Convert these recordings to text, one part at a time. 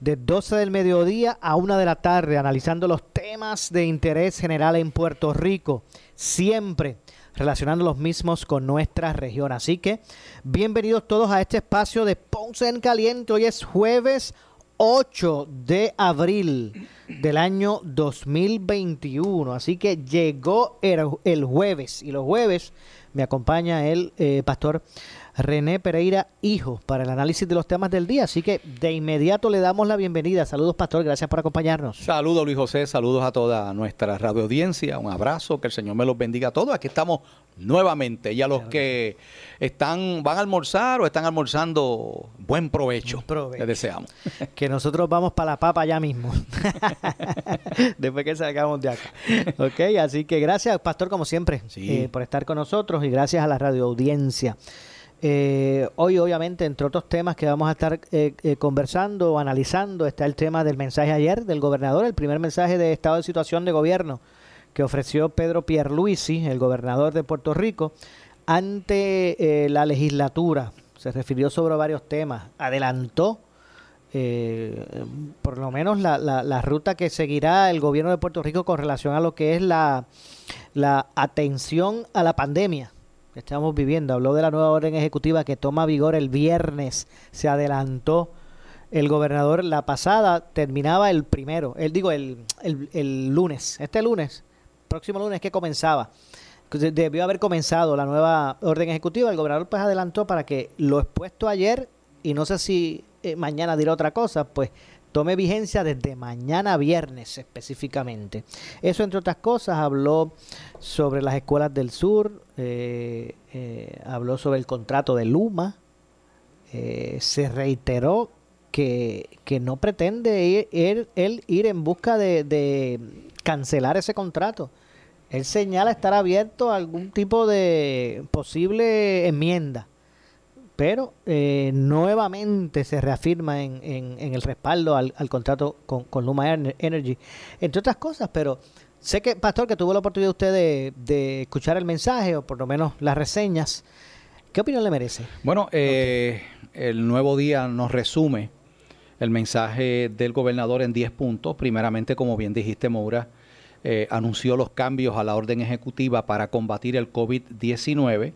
de 12 del mediodía a 1 de la tarde, analizando los temas de interés general en Puerto Rico, siempre relacionando los mismos con nuestra región. Así que bienvenidos todos a este espacio de Ponce en Caliente. Hoy es jueves 8 de abril del año 2021. Así que llegó el, jueves y los jueves me acompaña el eh, pastor René Pereira Hijo para el análisis de los temas del día. Así que de inmediato le damos la bienvenida. Saludos, Pastor. Gracias por acompañarnos. Saludos, Luis José. Saludos a toda nuestra radio audiencia. Un abrazo. Que el Señor me los bendiga a todos. Aquí estamos nuevamente. Y a los que están van a almorzar o están almorzando, buen provecho. Buen provecho. Les deseamos. Que nosotros vamos para la papa ya mismo. Después que salgamos de acá. Ok, así que gracias, Pastor, como siempre, eh, por estar con nosotros y gracias a la radio audiencia. Eh, hoy, obviamente, entre otros temas que vamos a estar eh, eh, conversando o analizando, está el tema del mensaje ayer del gobernador, el primer mensaje de estado de situación de gobierno que ofreció Pedro Pierluisi, el gobernador de Puerto Rico, ante la legislatura. Se refirió sobre varios temas, adelantó por lo menos la, la, ruta que seguirá el gobierno de Puerto Rico con relación a lo que es la atención a la pandemia estamos viviendo. Habló de la nueva orden ejecutiva que toma vigor el viernes. Se adelantó el gobernador. La pasada terminaba el primero. Él digo el, el, lunes. Este lunes, próximo lunes que comenzaba. Debió haber comenzado la nueva orden ejecutiva. El gobernador pues adelantó para que lo expuesto ayer y no sé si eh, mañana dirá otra cosa, pues tome vigencia desde mañana viernes específicamente. Eso, entre otras cosas, habló sobre las escuelas del sur, eh, eh, habló sobre el contrato de Luma, eh, se reiteró que, no pretende ir, él, ir en busca de, de cancelar ese contrato. Él señala estar abierto a algún tipo de posible enmienda pero eh, nuevamente se reafirma en, en, el respaldo al, contrato con, con, Luma Energy, entre otras cosas, pero sé que, Pastor, que tuvo la oportunidad usted de, de escuchar el mensaje o por lo menos las reseñas. ¿Qué opinión le merece? Bueno, eh, el nuevo día nos resume el mensaje del gobernador en 10 puntos. Primeramente, como bien dijiste, Moura, eh, anunció los cambios a la orden ejecutiva para combatir el COVID-19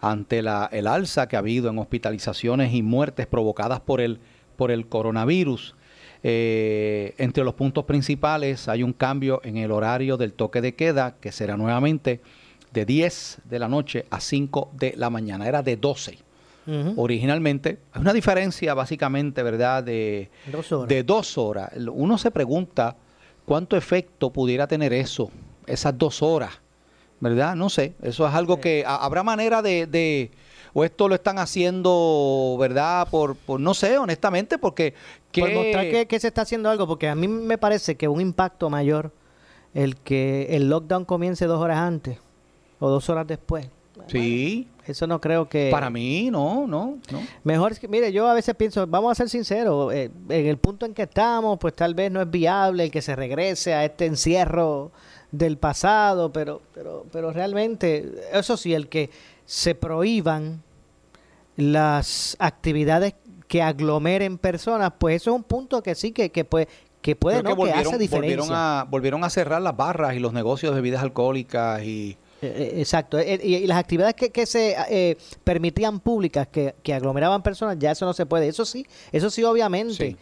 ante la, el alza que ha habido en hospitalizaciones y muertes provocadas por el, por el coronavirus. Eh, entre los puntos principales hay un cambio en el horario del toque de queda, que será nuevamente de 10 de la noche a 5 de la mañana. Era de 12. Originalmente, hay una diferencia básicamente, ¿verdad?, de de dos horas. Uno se pregunta cuánto efecto pudiera tener eso, esas dos horas ¿verdad? No sé, eso es algo que habrá manera de, o esto lo están haciendo, ¿verdad? Por, por no sé, honestamente, porque... Que... Por mostrar que, se está haciendo algo, porque a mí me parece que un impacto mayor el que el lockdown comience dos horas antes o dos horas después. Sí. eso no creo que... Para mí, no, no, no. Mejor es que, mire, yo a veces pienso, vamos a ser sinceros, eh, en el punto en que estamos, pues tal vez no es viable el que se regrese a este encierro del pasado, pero, pero, pero realmente, eso sí, el que se prohíban las actividades que aglomeren personas, pues eso es un punto que sí que, que puede que puede no que, hace diferencia. Volvieron a, volvieron a cerrar las barras y los negocios de bebidas alcohólicas y eh, eh, exacto, eh, y, las actividades que, que se permitían públicas, que, que, aglomeraban personas, ya eso no se puede. Eso sí, eso sí, obviamente.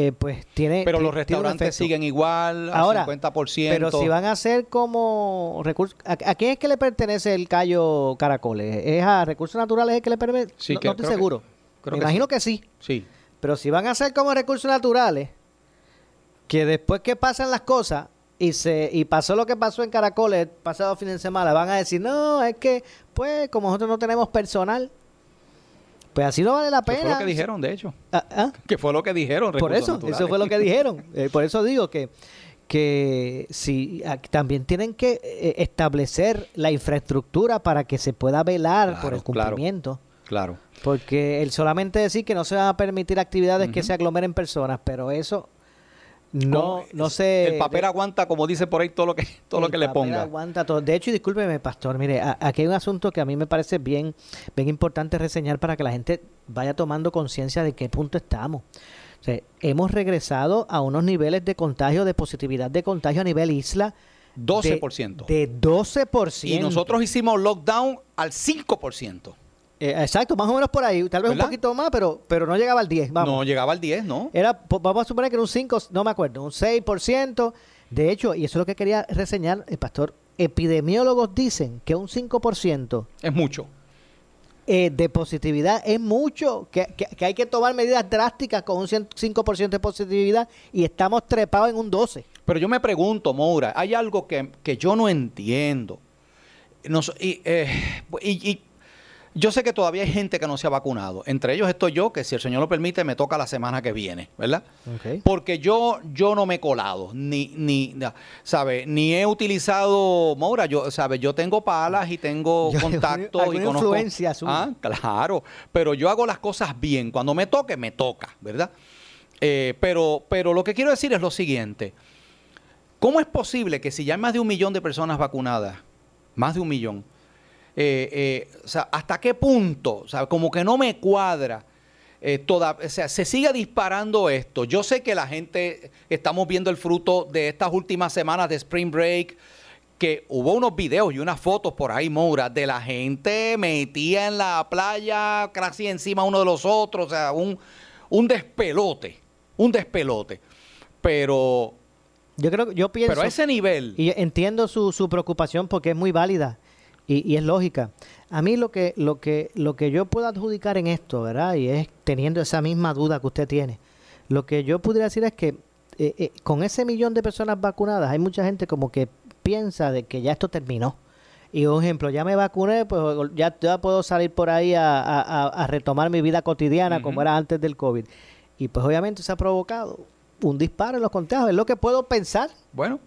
Eh, pues tiene. Pero los restaurantes siguen igual, Ahora, al 50%. Pero si van a ser como recursos. ¿A, a quién es que le pertenece el callo caracoles? ¿Es a recursos naturales el que le pertenece? Sí, no, que- no estoy que- seguro. Me que imagino sí. que sí. Sí. Pero si van a ser como recursos naturales, que después que pasan las cosas y se y pasó lo que pasó en Caracoles el pasado fin de semana, van a decir, no, es que, pues, como nosotros no tenemos personal, pues así no vale la Que pena. fue lo que dijeron, de hecho. Ah, ah. Que fue lo que dijeron. Por eso, naturales. eso fue lo que dijeron. Eh, por eso digo que, que si ah, también tienen que eh, establecer la infraestructura para que se pueda velar por el cumplimiento. Claro. Porque el solamente decir que no se van a permitir actividades que se aglomeren personas, pero eso no, no se... El papel aguanta, como dice por ahí, todo lo que, todo lo que le papel ponga. aguanta todo. De hecho, y discúlpeme, pastor, mire, a- aquí hay un asunto que a mí me parece bien, bien importante reseñar para que la gente vaya tomando conciencia de qué punto estamos. O sea, hemos regresado a unos niveles de contagio, de positividad de contagio a nivel isla. de- 12%. De, 12%. Y nosotros hicimos lockdown al 5%. Eh, exacto, más o menos por ahí. Tal vez ¿Verdad? un poquito más, pero, pero no llegaba al 10. Vamos. No llegaba al 10, ¿no? Era, vamos a suponer que era un 5, no me acuerdo, un 6%. De hecho, y eso es lo que quería reseñar, el pastor, epidemiólogos dicen que un 5% Es mucho. eh, de positividad es mucho, que, que- que hay que tomar medidas drásticas con un 100 5% de positividad y estamos trepados en un 12%. Pero yo me pregunto, Moura, hay algo que, que yo no entiendo. Nos- y, eh, y- y yo sé que todavía hay gente que no se ha vacunado. Entre ellos estoy yo, que si el Señor lo permite, me toca la semana que viene, ¿verdad? Porque yo, yo no me he colado, ni, ni, ¿sabe? Ni he utilizado, Moura, yo, ¿sabe? Yo tengo palas y tengo Yo- contacto y conozco. influencia. Ah, claro. Pero yo hago las cosas bien. Cuando me toque, me toca, ¿verdad? Eh, pero, pero lo que quiero decir es lo siguiente. ¿Cómo es posible que si ya hay más de un millón de personas vacunadas, más de un millón, eh, eh, o sea, ¿hasta qué punto? O sea, como que no me cuadra. eh, toda, o sea, se sigue disparando esto. Yo sé que la gente, estamos viendo el fruto de estas últimas semanas de Spring Break, que hubo unos videos y unas fotos por ahí, Moura, de la gente metida en la playa, casi encima uno de los otros, o sea, un, un despelote, un despelote. Pero, Yo creo, yo pienso, pero a ese nivel, y entiendo su, su preocupación porque es muy válida y, y es lógica. A mí lo que, lo que, lo que yo puedo adjudicar en esto, ¿verdad? Y es teniendo esa misma duda que usted tiene. Lo que yo pudiera decir es que eh, eh, con ese millón de personas vacunadas hay mucha gente como que piensa de que ya esto terminó. Y un ejemplo, ya me vacuné, pues ya, ya puedo salir por ahí a, a- retomar mi vida cotidiana como era antes del COVID. Y pues obviamente se ha provocado un disparo en los contagios. Es lo que puedo pensar. Bueno,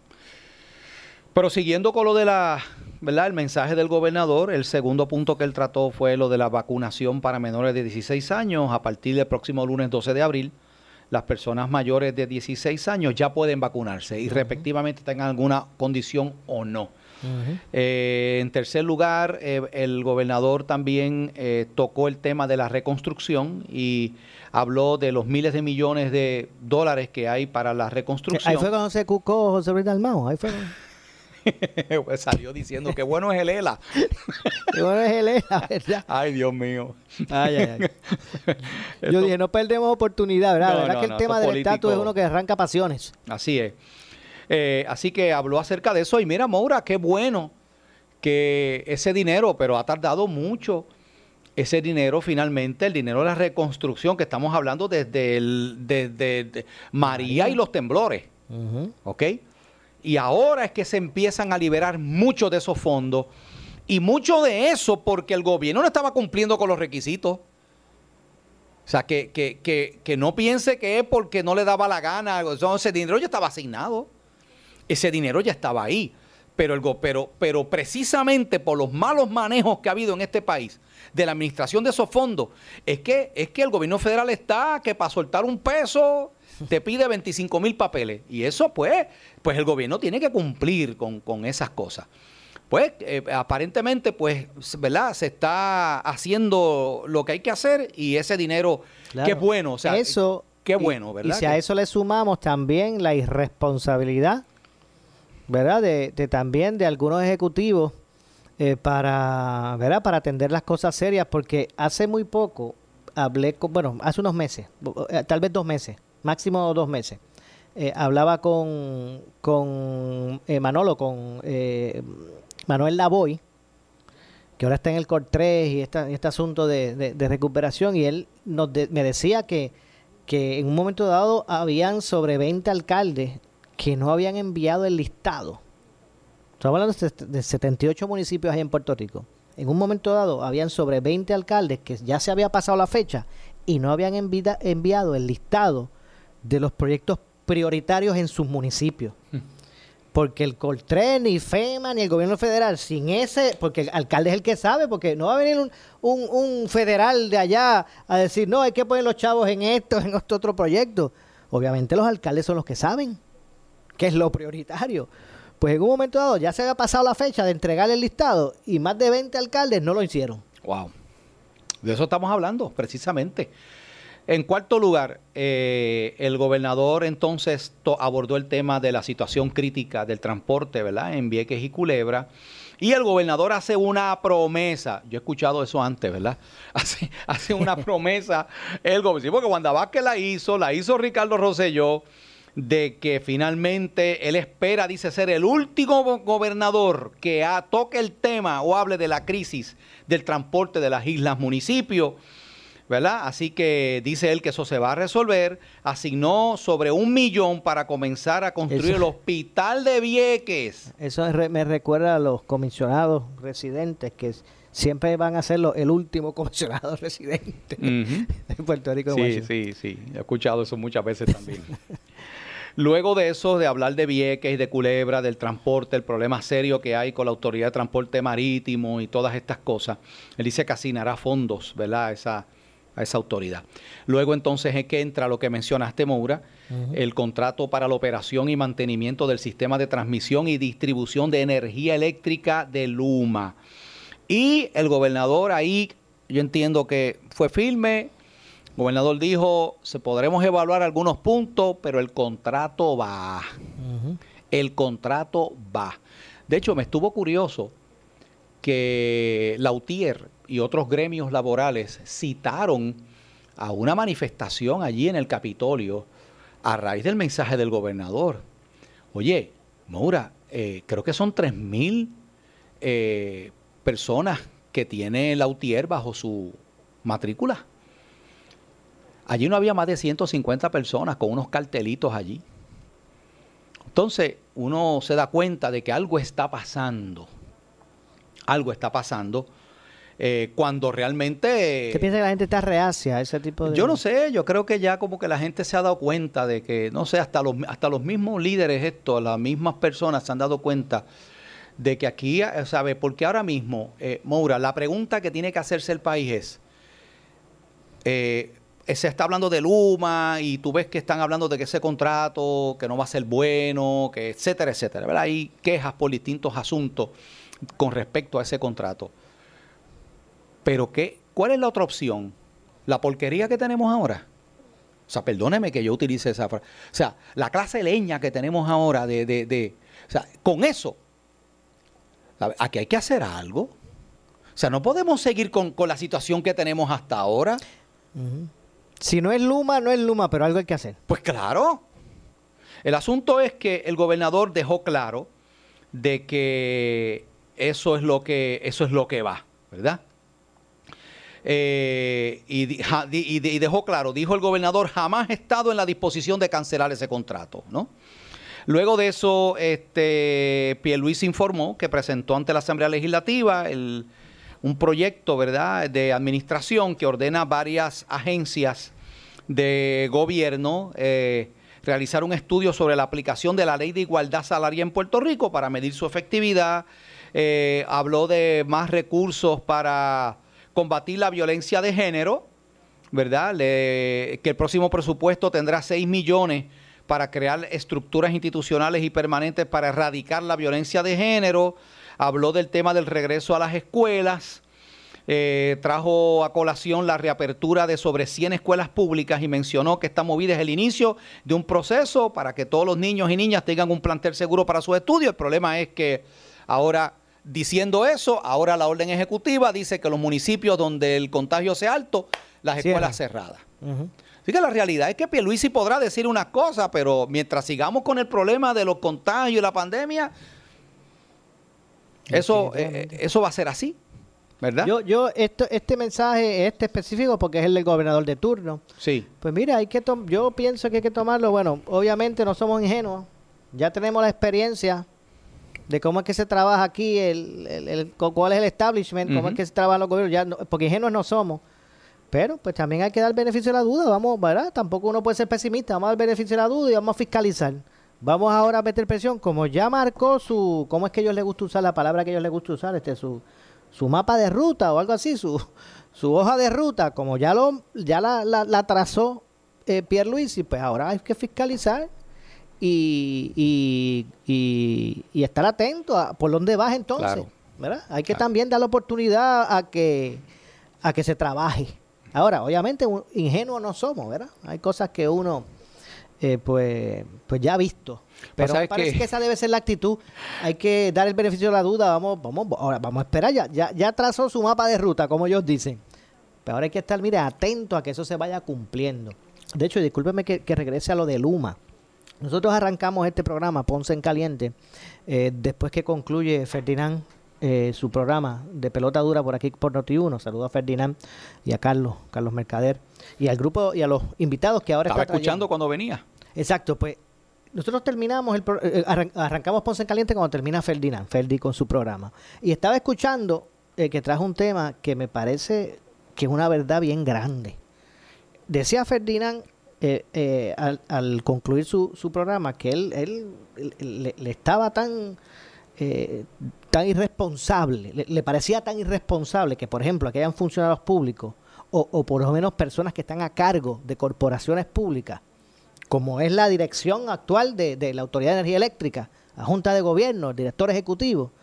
pero siguiendo con lo de la, ¿verdad? El mensaje del gobernador, el segundo punto que él trató fue lo de la vacunación para menores de 16 años. A partir del próximo lunes 12 de abril, las personas mayores de 16 años ya pueden vacunarse y respectivamente tengan alguna condición o no. Eh, en tercer lugar, eh, el gobernador también eh, tocó el tema de la reconstrucción y habló de los miles de millones de dólares que hay para la reconstrucción. Ahí fue cuando se cucó José Luis Dalmau. Ahí fue. Pues salió diciendo que bueno es el ELA. Y bueno, es él, la verdad. Ay, Dios mío. Ay, ay, ay. Yo dije, no perdemos oportunidad, ¿verdad? No, La verdad no, que el no, tema del estatus es político. uno que arranca pasiones. Así es. Eh, así que habló acerca de eso y mira, Moura, qué bueno que ese dinero, pero ha tardado mucho. Ese dinero finalmente, el dinero de la reconstrucción que estamos hablando desde, el, desde de María y los temblores. ¿ok? Y ahora es que se empiezan a liberar muchos de esos fondos y mucho de eso porque el gobierno no estaba cumpliendo con los requisitos. O sea, que, que, que, que no piense que es porque no le daba la gana. Ese dinero ya estaba asignado. Ese dinero ya estaba ahí. Pero, el, pero, pero precisamente por los malos manejos que ha habido en este país de la administración de esos fondos, es que, es que el gobierno federal está que para soltar un peso te pide 25 mil papeles. Y eso, pues, pues el gobierno tiene que cumplir con, con esas cosas. Pues, eh, aparentemente, pues, ¿verdad? Se está haciendo lo que hay que hacer y ese dinero, Claro. qué bueno, o sea, eso, qué y- bueno, ¿verdad? Y si a eso le sumamos también la irresponsabilidad, ¿verdad? De, de también de algunos ejecutivos eh, para, ¿verdad? Para atender las cosas serias, porque hace muy poco hablé con, bueno, hace unos meses, eh, tal vez dos meses, máximo dos meses. Eh, hablaba con, con eh, Manolo, con eh, Manuel Lavoy, que ahora está en el COR 3 y este asunto de, recuperación, y él nos me decía que, que en un momento dado habían sobre 20 alcaldes que no habían enviado el listado. Estamos hablando de 78 municipios ahí en Puerto Rico. En un momento dado habían sobre 20 alcaldes que ya se había pasado la fecha y no habían enviado el listado de los proyectos prioritarios en sus municipios. Hmm. Porque el Coltren, ni FEMA, ni el gobierno federal, sin ese, porque el alcalde es el que sabe, porque no va a venir un, un, federal de allá a decir, no, hay que poner los chavos en esto, en este otro proyecto. Obviamente los alcaldes son los que saben que es lo prioritario. Pues en un momento dado ya se había pasado la fecha de entregar el listado y más de 20 alcaldes no lo hicieron. Wow. De eso estamos hablando, precisamente. En cuarto lugar, eh, el gobernador entonces abordó el tema de la situación crítica del transporte, ¿verdad? En Vieques y Culebra. Y el gobernador hace una promesa. Yo he escuchado eso antes, ¿verdad? Hace, hace una promesa el gobernador. Porque Wanda Vázquez la hizo, la hizo Ricardo Rosselló, de que finalmente él espera, dice ser el último gobernador que toque el tema o hable de la crisis del transporte de las islas municipios ¿verdad? Así que dice él que eso se va a resolver. Asignó sobre un millón para comenzar a construir el hospital de Vieques. Eso me recuerda a los comisionados residentes que siempre van a ser el último comisionado residente de Puerto Rico. Sí, sí, sí. He escuchado eso muchas veces también. Luego de eso, de hablar de Vieques y de Culebra, del transporte, el problema serio que hay con la Autoridad de Transporte Marítimo y todas estas cosas, él dice que asignará fondos, ¿verdad? Esa, a esa autoridad. Luego entonces es que entra lo que mencionaste, Moura, el contrato para la operación y mantenimiento del sistema de transmisión y distribución de energía eléctrica de Luma. Y el gobernador ahí, yo entiendo que fue firme, el gobernador dijo, se podremos evaluar algunos puntos, pero el contrato va. El contrato va. De hecho, me estuvo curioso que Lautier y otros gremios laborales citaron a una manifestación allí en el Capitolio a raíz del mensaje del gobernador. Oye, Moura, eh, creo que son 3.000 eh, personas que tiene Lautier bajo su matrícula. Allí no había más de 150 personas con unos cartelitos allí. Entonces uno se da cuenta de que algo está pasando algo está pasando. Eh, cuando realmente... ¿Qué piensa que la gente está reacia a ese tipo de...? Yo no sé, yo creo que ya como que la gente se ha dado cuenta de que, no sé, hasta los, hasta los mismos líderes estos, las mismas personas se han dado cuenta de que aquí, eh, ¿sabe? Porque ahora mismo, eh, Moura, la pregunta que tiene que hacerse el país es, se está hablando de Luma y tú ves que están hablando de que ese contrato, que no va a ser bueno, que etcétera, etcétera, ¿verdad? Hay quejas por distintos asuntos con respecto a ese contrato. Pero ¿qué, ¿cuál es la otra opción? ¿La porquería que tenemos ahora? O sea, perdóneme que yo utilice esa frase. O sea, la clase leña que tenemos ahora de... de, de o sea, con eso, aquí hay que hacer algo. O sea, no podemos seguir con, la situación que tenemos hasta ahora. Si no es Luma, no es Luma, pero algo hay que hacer. Pues claro. El asunto es que el gobernador dejó claro de que eso es lo que, eso es lo que va, ¿verdad? Eh, y, dejó claro, dijo el gobernador, jamás he estado en la disposición de cancelar ese contrato, ¿no? Luego de eso, este, Pierluis informó que presentó ante la Asamblea Legislativa un proyecto, ¿verdad?, de administración que ordena varias agencias de gobierno eh, realizar un estudio sobre la aplicación de la ley de igualdad salarial en Puerto Rico para medir su efectividad, eh, habló de más recursos para combatir la violencia de género, ¿verdad? que el próximo presupuesto tendrá 6 millones para crear estructuras institucionales y permanentes para erradicar la violencia de género. Habló del tema del regreso a las escuelas. Eh, trajo a colación la reapertura de sobre 100 escuelas públicas y mencionó que esta movida es el inicio de un proceso para que todos los niños y niñas tengan un plantel seguro para sus estudios. El problema es que ahora Diciendo eso, ahora la orden ejecutiva dice que los municipios donde el contagio sea alto, las escuelas cerradas. Así que la realidad es que Pierluisi podrá decir unas cosas, pero mientras sigamos con el problema de los contagios y la pandemia, eso, eh, eso va a ser así. ¿Verdad? Yo, yo esto, este mensaje, este específico, porque es el del gobernador de turno. Sí. Pues mira, hay que yo pienso que hay que tomarlo. Bueno, obviamente no somos ingenuos. Ya tenemos la experiencia de cómo es que se trabaja aquí, el, el, cuál es el establishment, cómo es que se trabaja los gobiernos. Ya porque ingenuos no somos. Pero pues también hay que dar beneficio a la duda. Vamos, ¿verdad? Tampoco uno puede ser pesimista. Vamos a dar beneficio a la duda y vamos a fiscalizar. Vamos ahora a meter presión. Como ya marcó su. ¿Cómo es que a ellos les gusta usar la palabra que a ellos les gusta usar? Este, su su mapa de ruta o algo así, su, su hoja de ruta, como ya lo ya la, la, trazó eh, Pierluisi, pues ahora hay que fiscalizar y, y, y, estar atento a por dónde vas entonces. ¿verdad? Hay que también dar la oportunidad a que, a que se trabaje. Ahora, obviamente, ingenuos no somos, ¿verdad? Hay cosas que uno eh, pues, pues ya visto. Pero parece que... esa debe ser la actitud. Hay que dar el beneficio de la duda. Vamos, vamos, ahora vamos a esperar. Ya, ya, ya trazó su mapa de ruta, como ellos dicen. Pero ahora hay que estar, mire, atento a que eso se vaya cumpliendo. De hecho, discúlpeme que, regrese a lo de Luma. Nosotros arrancamos este programa, Ponce en Caliente, eh, después que concluye Ferdinand eh, su programa de pelota dura por aquí por Noti1. Saludo a Ferdinand y a Carlos, Carlos Mercader, y al grupo y a los invitados que ahora Estaba escuchando cuando venía. Exacto, pues nosotros terminamos, el eh, arrancamos Ponce en Caliente cuando termina Ferdinand, Ferdi con su programa. Y estaba escuchando eh, que trajo un tema que me parece que es una verdad bien grande. Decía Ferdinand eh, al, concluir su, su, programa que él, él, le, estaba tan, tan irresponsable, le, parecía tan irresponsable que, por ejemplo, hayan funcionarios públicos o, o por lo menos personas que están a cargo de corporaciones públicas, como es la dirección actual de, la Autoridad de Energía Eléctrica, la Junta de Gobierno, el director ejecutivo,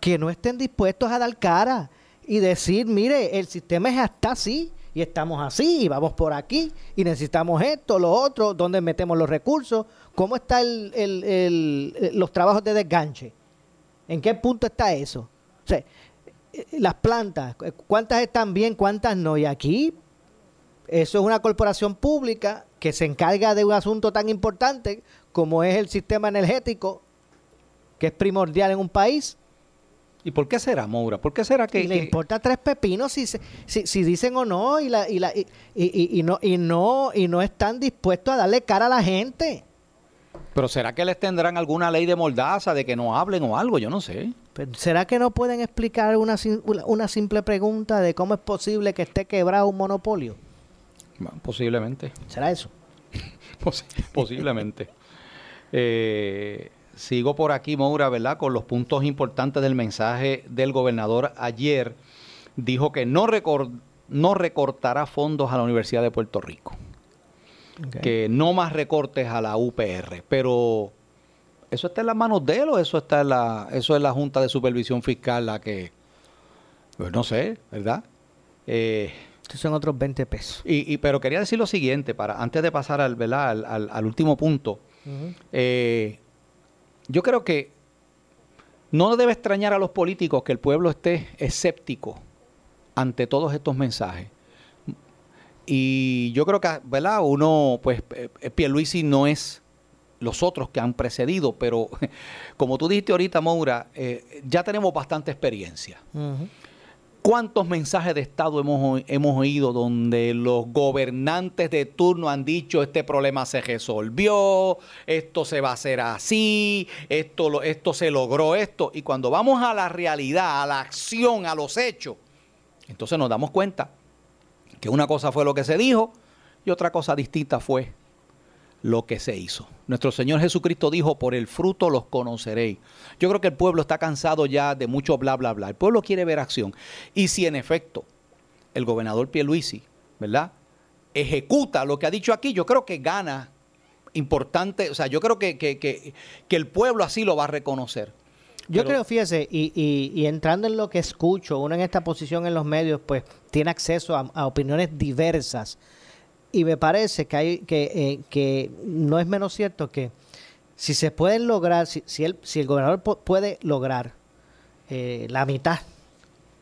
que no estén dispuestos a dar cara y decir, mire, el sistema es hasta así y estamos así y vamos por aquí y necesitamos esto, lo otro, dónde metemos los recursos, cómo están los trabajos de desganche, en qué punto está eso. Eh, las plantas, cuántas están bien, cuántas no. Y aquí eso es una corporación pública que se encarga de un asunto tan importante como es el sistema energético, que es primordial en un país. ¿Y por qué será, Moura? ¿Por qué será que...? le importa tres pepinos si, si, dicen o no y, la, y, la, y, no, y, no, y no están dispuestos a darle cara a la gente. Pero ¿será que les tendrán alguna ley de mordaza de que no hablen o algo? Yo no sé. ¿Será que no pueden explicar una, una simple pregunta de cómo es posible que esté quebrado un monopolio? Posiblemente. ¿Será eso? posiblemente. Eh, sigo por aquí, Moura, ¿verdad? Con los puntos importantes del mensaje del gobernador ayer. Dijo que no, no recortará fondos a la Universidad de Puerto Rico. Que no más recortes a la UPR. Pero, ¿eso está en las manos de él o eso está en la, eso es la Junta de Supervisión Fiscal la que, pues no sé, ¿verdad? Eh, son otros 20 pesos. Y, pero quería decir lo siguiente, para antes de pasar al, al, último punto. Eh, yo creo que no debe extrañar a los políticos que el pueblo esté escéptico ante todos estos mensajes. Y yo creo que, ¿verdad? Uno, pues, eh, eh, Pierluisi no es los otros que han precedido, pero como tú dijiste ahorita, Moura, ya tenemos bastante experiencia. ¿Cuántos mensajes de Estado hemos, hemos oído donde los gobernantes de turno han dicho este problema se resolvió, esto se va a hacer así, esto, esto se logró esto? Y cuando vamos a la realidad, a la acción, a los hechos, entonces nos damos cuenta que una cosa fue lo que se dijo y otra cosa distinta fue lo que se hizo. Nuestro Señor Jesucristo dijo, por el fruto los conoceréis. Yo creo que el pueblo está cansado ya de mucho bla, bla, bla. El pueblo quiere ver acción. Y si en efecto el gobernador Pierluisi, ¿verdad? Ejecuta lo que ha dicho aquí, yo creo que gana importante, o sea, yo creo que, que, que, el pueblo así lo va a reconocer. Yo creo, fíjese, y, y, entrando en lo que escucho, uno en esta posición en los medios, pues tiene acceso a opiniones diversas y me parece que, hay, que, eh, que no es menos cierto que si se pueden lograr, si, si, el, si el gobernador puede lograr eh, la mitad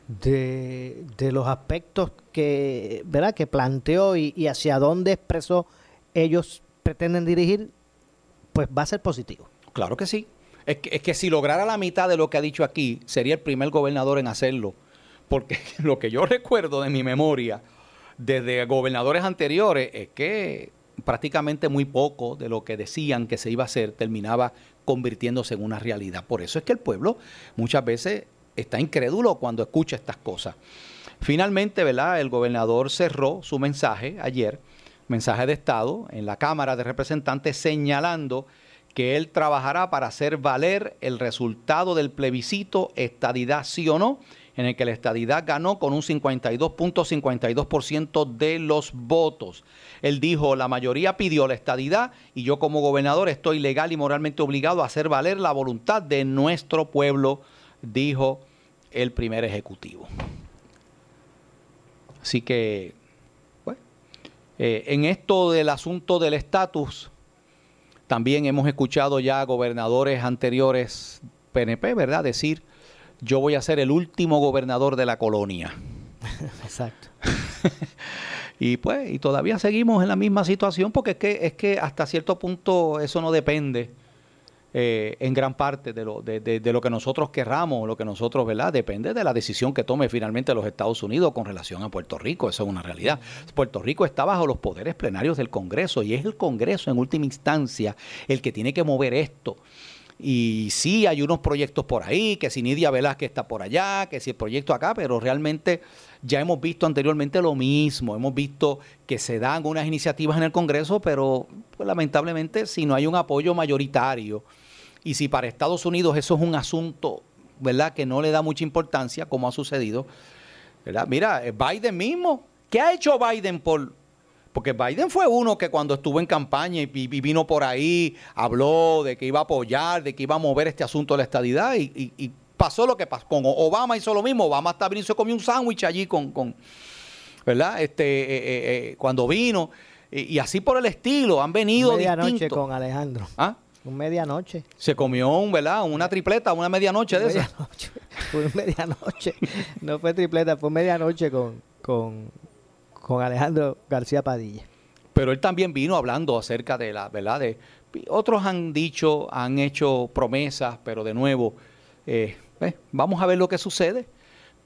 de, los aspectos que, ¿verdad? que planteó y, hacia dónde expresó ellos pretenden dirigir, pues va a ser positivo. Claro que sí. Es que, es que si lograra la mitad de lo que ha dicho aquí, sería el primer gobernador en hacerlo. Porque lo que yo recuerdo de mi memoria, desde gobernadores anteriores, es que prácticamente muy poco de lo que decían que se iba a hacer terminaba convirtiéndose en una realidad. Por eso es que el pueblo muchas veces está incrédulo cuando escucha estas cosas. Finalmente, ¿verdad? El gobernador cerró su mensaje ayer, mensaje de Estado, en la Cámara de Representantes, señalando que él trabajará para hacer valer el resultado del plebiscito, estadidad sí o no, en el que la estadidad ganó con un 52.52% de los votos. Él dijo, la mayoría pidió la estadidad y yo como gobernador estoy legal y moralmente obligado a hacer valer la voluntad de nuestro pueblo, dijo el primer ejecutivo. Así que, eh, en esto del asunto del estatus, también hemos escuchado ya gobernadores anteriores PNP, ¿verdad? Decir yo voy a ser el último gobernador de la colonia. Exacto. y pues, y todavía seguimos en la misma situación porque es que, es que hasta cierto punto eso no depende eh, en gran parte de lo, de, de, lo que nosotros querramos, lo que nosotros, ¿verdad? Depende de la decisión que tome finalmente los Estados Unidos con relación a Puerto Rico. Eso es una realidad. Puerto Rico está bajo los poderes plenarios del Congreso y es el Congreso en última instancia el que tiene que mover esto. Y sí, hay unos proyectos por ahí, que si Nidia Velázquez está por allá, que si el proyecto acá, pero realmente ya hemos visto anteriormente lo mismo. Hemos visto que se dan unas iniciativas en el Congreso, pero pues, lamentablemente si no hay un apoyo mayoritario y si para Estados Unidos eso es un asunto, ¿verdad?, que no le da mucha importancia, como ha sucedido, ¿verdad? Mira, Biden mismo, ¿qué ha hecho Biden por, porque Biden fue uno que cuando estuvo en campaña y, vino por ahí, habló de que iba a apoyar, de que iba a mover este asunto de la estadidad y, pasó lo que pasó. Con Obama hizo lo mismo. Obama hasta y se comió un sándwich allí con, con, ¿verdad? Este, eh, eh, eh, cuando vino. Y, así por el estilo, han venido Medianoche con Alejandro. ¿Ah? Un medianoche. Se comió un, ¿verdad? Una tripleta, una medianoche de medianoche. Fue medianoche. no fue tripleta, fue medianoche con, con, con Alejandro García Padilla. Pero él también vino hablando acerca de la, ¿verdad? De, otros han dicho, han hecho promesas, pero de nuevo, eh, eh, vamos a ver lo que sucede.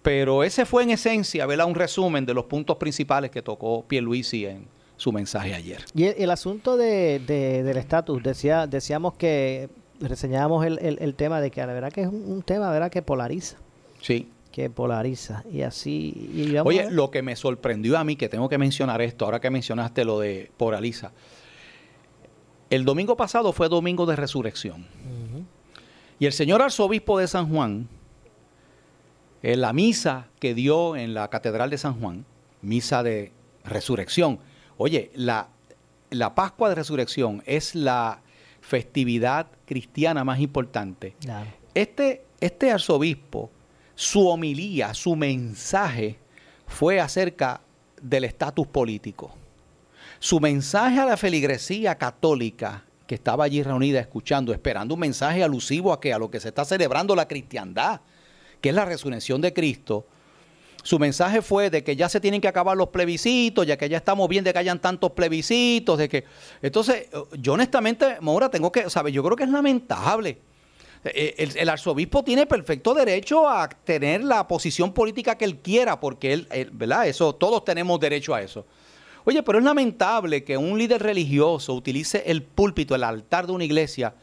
Pero ese fue en esencia, ¿verdad? Un resumen de los puntos principales que tocó Pierluisi en su mensaje ayer. Y el, asunto de, del estatus, decía, decíamos que reseñábamos el, el, tema de que la verdad que es un, un tema, ¿verdad? Que polariza. Sí que polariza. Y así. Oye, lo que me sorprendió a mí, que tengo que mencionar esto, ahora que mencionaste lo de polariza. El domingo pasado fue domingo de resurrección. Y el señor arzobispo de San Juan, en la misa que dio en la Catedral de San Juan, misa de resurrección. Oye, la, la Pascua de Resurrección es la festividad cristiana más importante. Este, este arzobispo su homilía, su mensaje fue acerca del estatus político. Su mensaje a la feligresía católica que estaba allí reunida escuchando, esperando un mensaje alusivo a que a lo que se está celebrando la cristiandad, que es la resurrección de Cristo. Su mensaje fue de que ya se tienen que acabar los plebiscitos, ya que ya estamos bien de que hayan tantos plebiscitos, de que entonces yo honestamente, Maura, tengo que, saber, yo creo que es lamentable eh, el, arzobispo tiene perfecto derecho a tener la posición política que él quiera, porque él, ¿verdad? Eso, todos tenemos derecho a eso. Oye, pero es lamentable que un líder religioso utilice el púlpito, el altar de una iglesia,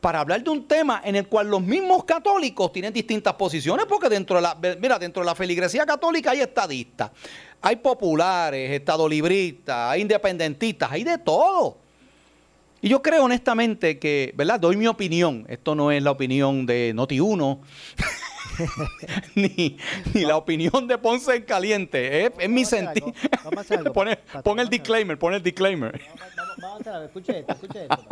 para hablar de un tema en el cual los mismos católicos tienen distintas posiciones, porque dentro de la, mira, dentro de la feligresía católica hay estadistas, hay populares, estadolibristas, hay independentistas, hay de todo. Y yo creo honestamente que, ¿verdad? Doy mi opinión. Esto no es la opinión de Noti1, ni, la opinión de Ponce en Caliente. Es, mi sentido. Pon el disclaimer, pon el disclaimer. Vamos, a ver, escuche esto, escuche esto.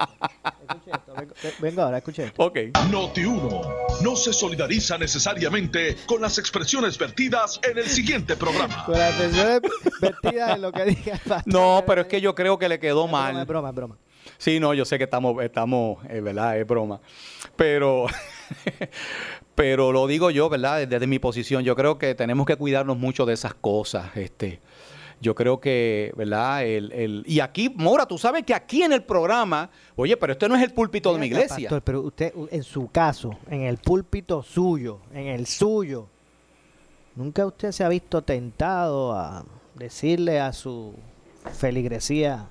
Escuche esto. Venga ahora, escuche esto. Ok. Noti1 no se solidariza necesariamente con las expresiones vertidas en el siguiente programa. Con las expresiones vertidas en lo que diga No, pero es que yo creo que le quedó mal. Es broma, es broma. Sí, no, yo sé que estamos, estamos, es verdad, es broma. Pero, Pero lo digo yo, ¿verdad? Desde mi posición, yo creo que tenemos que cuidarnos mucho de esas cosas. Este, yo creo que, ¿verdad? El, el, y aquí, Mora, tú sabes que aquí en el programa, oye, pero este no es el púlpito de mi iglesia. Pastor, pero usted, en su caso, en el púlpito suyo, en el suyo, ¿nunca usted se ha visto tentado a decirle a su feligresía,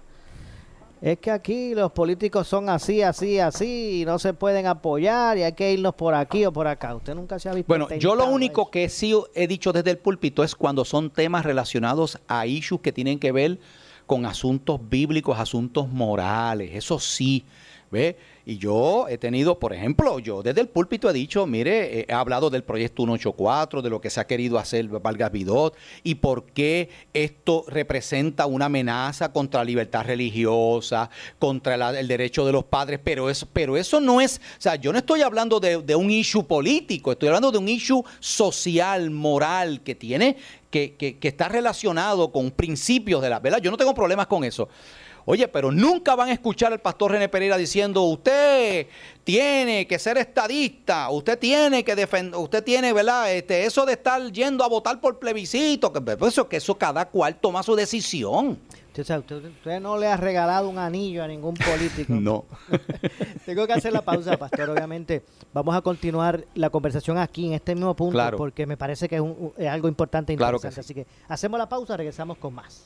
es que aquí los políticos son así, así, así, y no se pueden apoyar y hay que irnos por aquí o por acá. Usted nunca se ha visto. Bueno, yo lo único que sí he dicho desde el púlpito es cuando son temas relacionados a issues que tienen que ver con asuntos bíblicos, asuntos morales. Eso sí, ¿ve? Y yo he tenido, por ejemplo, yo desde el púlpito he dicho, mire, he hablado del proyecto 184, de lo que se ha querido hacer Vargas Vidot y por qué esto representa una amenaza contra la libertad religiosa, contra el derecho de los padres, pero eso, pero eso no es, o sea, yo no estoy hablando de, de un issue político, estoy hablando de un issue social, moral, que tiene, que, que, que está relacionado con principios de la, ¿verdad? Yo no tengo problemas con eso. Oye, pero nunca van a escuchar al pastor René Pereira diciendo, usted tiene que ser estadista, usted tiene que defender, usted tiene, ¿verdad? Este, eso de estar yendo a votar por plebiscito, que pues, eso, que eso cada cual toma su decisión. Usted, usted, usted, no le ha regalado un anillo a ningún político. no. Tengo que hacer la pausa, pastor. Obviamente, vamos a continuar la conversación aquí en este mismo punto Claro. porque me parece que es, un- es algo importante e Claro interesante. que sí. Así que hacemos la pausa, regresamos con más.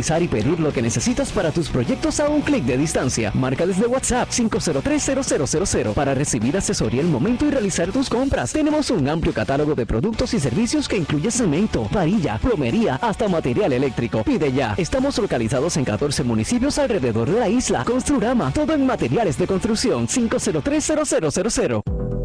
y pedir lo que necesitas para tus proyectos a un clic de distancia. Marca desde WhatsApp 503-0000 para recibir asesoría al momento y realizar tus compras. Tenemos un amplio catálogo de productos y servicios que incluye cemento, varilla, plomería, hasta material eléctrico. Pide ya. Estamos localizados en 14 municipios alrededor de la isla. Construrama, todo en materiales de construcción 503-0000.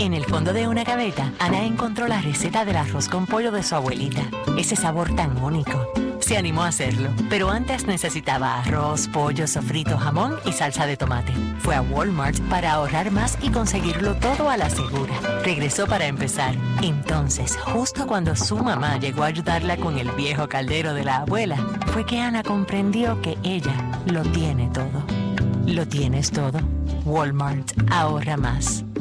En el fondo de una gaveta, Ana encontró la receta del arroz con pollo de su abuelita. Ese sabor tan único. Se animó a hacerlo, pero antes necesitaba arroz, pollo, sofrito, jamón y salsa de tomate. Fue a Walmart para ahorrar más y conseguirlo todo a la segura. Regresó para empezar. Entonces, justo cuando su mamá llegó a ayudarla con el viejo caldero de la abuela, fue que Ana comprendió que ella lo tiene todo. ¿Lo tienes todo? Walmart. Ahorra más.